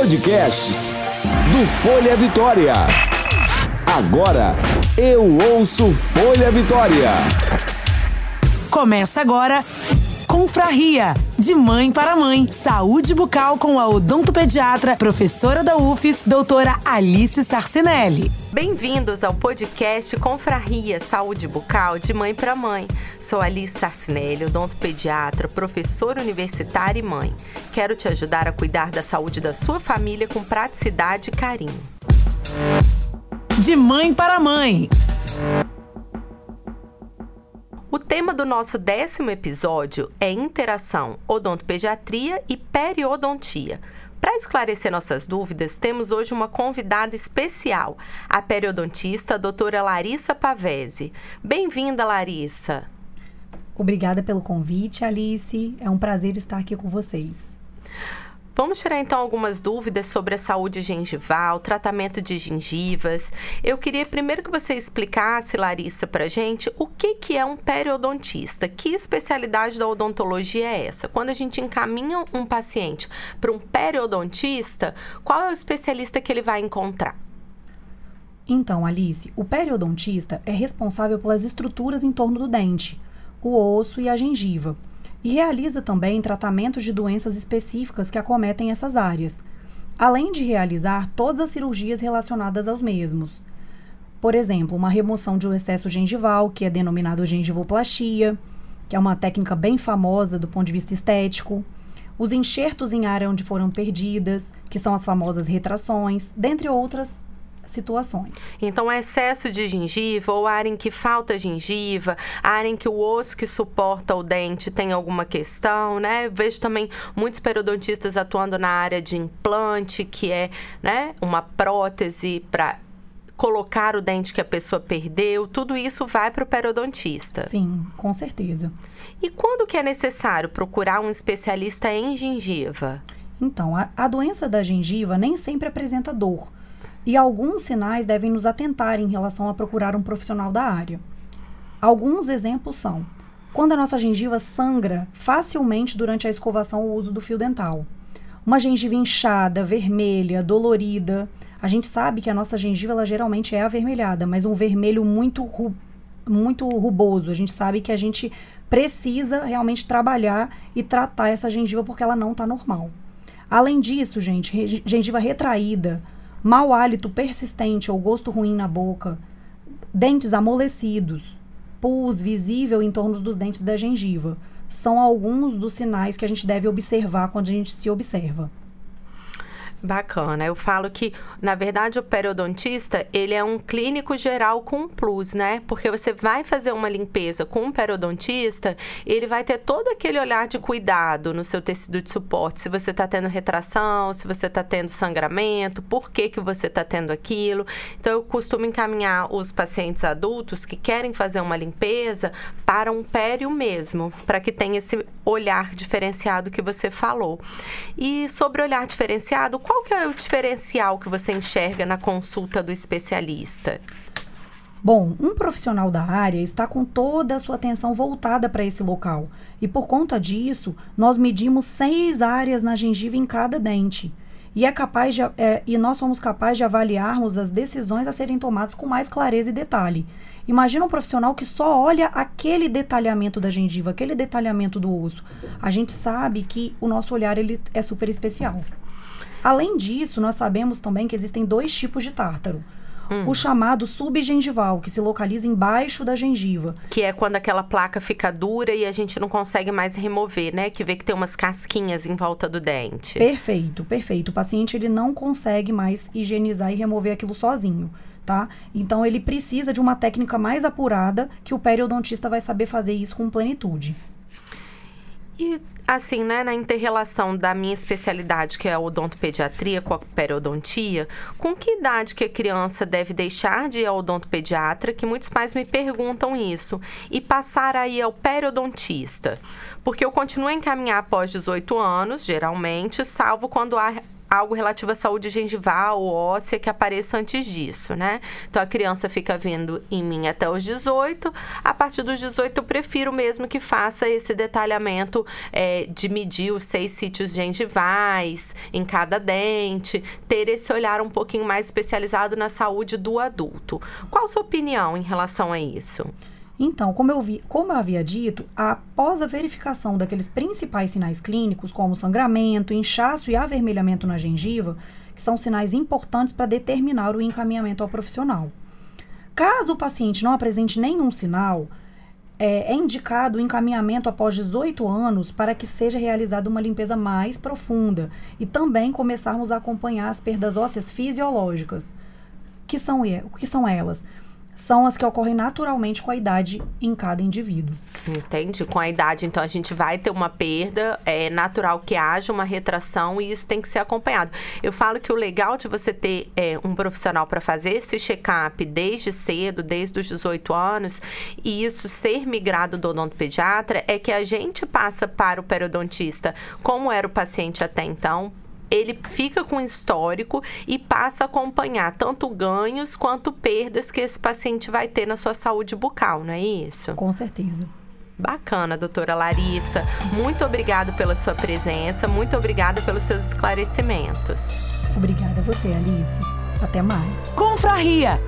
Podcasts do Folha Vitória. Agora eu ouço Folha Vitória. Começa agora Confraria, de mãe para mãe. Saúde bucal com a odontopediatra, professora da UFES, doutora Alice Sarcinelli. Bem-vindos ao podcast Confraria Saúde Bucal de Mãe para Mãe. Sou Alice Sarcinelli, odontopediatra, professora universitária e mãe. Quero te ajudar a cuidar da saúde da sua família com praticidade e carinho. De mãe para mãe. O tema do nosso décimo episódio é interação odontopediatria e periodontia. Para esclarecer nossas dúvidas, temos hoje uma convidada especial, a periodontista a doutora Larissa Pavese. Bem-vinda, Larissa. Obrigada pelo convite, Alice. É um prazer estar aqui com vocês. Vamos tirar então algumas dúvidas sobre a saúde gengival, tratamento de gengivas. Eu queria primeiro que você explicasse, Larissa, para gente o que, que é um periodontista. Que especialidade da odontologia é essa? Quando a gente encaminha um paciente para um periodontista, qual é o especialista que ele vai encontrar? Então, Alice, o periodontista é responsável pelas estruturas em torno do dente, o osso e a gengiva e realiza também tratamentos de doenças específicas que acometem essas áreas, além de realizar todas as cirurgias relacionadas aos mesmos. Por exemplo, uma remoção de um excesso gengival, que é denominado gengivoplastia, que é uma técnica bem famosa do ponto de vista estético, os enxertos em área onde foram perdidas, que são as famosas retrações, dentre outras situações. Então, excesso de gengiva ou área em que falta gengiva, área em que o osso que suporta o dente tem alguma questão, né? Vejo também muitos periodontistas atuando na área de implante, que é, né, uma prótese para colocar o dente que a pessoa perdeu, tudo isso vai para o periodontista. Sim, com certeza. E quando que é necessário procurar um especialista em gengiva? Então, a, a doença da gengiva nem sempre apresenta dor e alguns sinais devem nos atentar em relação a procurar um profissional da área. Alguns exemplos são: quando a nossa gengiva sangra facilmente durante a escovação ou uso do fio dental, uma gengiva inchada, vermelha, dolorida. A gente sabe que a nossa gengiva ela geralmente é avermelhada, mas um vermelho muito ru muito ruboso. A gente sabe que a gente precisa realmente trabalhar e tratar essa gengiva porque ela não está normal. Além disso, gente, gengiva retraída, mau hálito persistente ou gosto ruim na boca, dentes amolecidos, pus visível em torno dos dentes da gengiva. São alguns dos sinais que a gente deve observar quando a gente se observa. Bacana. Eu falo que, na verdade, o periodontista, ele é um clínico geral com plus, né? Porque você vai fazer uma limpeza com um periodontista, ele vai ter todo aquele olhar de cuidado no seu tecido de suporte. Se você está tendo retração, se você está tendo sangramento, por que, que você está tendo aquilo. Então, eu costumo encaminhar os pacientes adultos que querem fazer uma limpeza para um pério mesmo, para que tenha esse olhar diferenciado que você falou. E sobre olhar diferenciado, qual que é o diferencial que você enxerga na consulta do especialista? Bom, um profissional da área está com toda a sua atenção voltada para esse local. E por conta disso, nós medimos seis áreas na gengiva em cada dente. E, é capaz de, é, e nós somos capazes de avaliarmos as decisões a serem tomadas com mais clareza e detalhe. Imagina um profissional que só olha aquele detalhamento da gengiva, aquele detalhamento do osso. A gente sabe que o nosso olhar ele é super especial. Além disso, nós sabemos também que existem dois tipos de tártaro. Hum. O chamado subgengival, que se localiza embaixo da gengiva. Que é quando aquela placa fica dura e a gente não consegue mais remover, né? Que vê que tem umas casquinhas em volta do dente. Perfeito, perfeito. O paciente ele não consegue mais higienizar e remover aquilo sozinho. Tá? Então ele precisa de uma técnica mais apurada que o periodontista vai saber fazer isso com plenitude. E assim, né, na interrelação da minha especialidade, que é a odontopediatria com a periodontia, com que idade que a criança deve deixar de ir ao odontopediatra, que muitos pais me perguntam isso, e passar aí ao periodontista? Porque eu continuo a encaminhar após 18 anos, geralmente, salvo quando há algo relativo à saúde gengival ou óssea que apareça antes disso, né? Então a criança fica vindo em mim até os 18. A partir dos 18 eu prefiro mesmo que faça esse detalhamento é, de medir os seis sítios gengivais em cada dente, ter esse olhar um pouquinho mais especializado na saúde do adulto. Qual a sua opinião em relação a isso? Então, como eu, vi, como eu havia dito, após a verificação daqueles principais sinais clínicos, como sangramento, inchaço e avermelhamento na gengiva, que são sinais importantes para determinar o encaminhamento ao profissional. Caso o paciente não apresente nenhum sinal, é, é indicado o encaminhamento após 18 anos para que seja realizada uma limpeza mais profunda e também começarmos a acompanhar as perdas ósseas fisiológicas. Que são, que são elas? São as que ocorrem naturalmente com a idade em cada indivíduo. Entende? Com a idade, então, a gente vai ter uma perda, é natural que haja uma retração e isso tem que ser acompanhado. Eu falo que o legal de você ter é, um profissional para fazer esse check-up desde cedo, desde os 18 anos, e isso ser migrado do odontopediatra, é que a gente passa para o periodontista como era o paciente até então, ele fica com histórico e passa a acompanhar tanto ganhos quanto perdas que esse paciente vai ter na sua saúde bucal, não é isso? Com certeza. Bacana, doutora Larissa. Muito obrigada pela sua presença, muito obrigada pelos seus esclarecimentos. Obrigada a você, Alice. Até mais. Confraria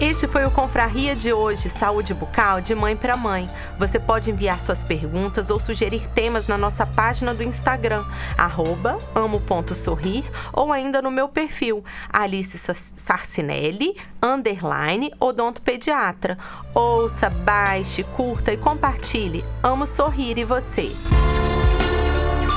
este foi o Confraria de hoje, Saúde Bucal de Mãe para Mãe. Você pode enviar suas perguntas ou sugerir temas na nossa página do Instagram, amo.sorrir, ou ainda no meu perfil, Alice Sarcinelli, underline, odontopediatra. Ouça, baixe, curta e compartilhe. Amo sorrir e você.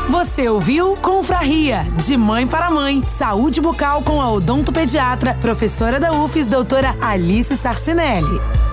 Você ouviu Confraria, de mãe para mãe. Saúde bucal com a odontopediatra, professora da UFES, doutora Alice Sarcinelli.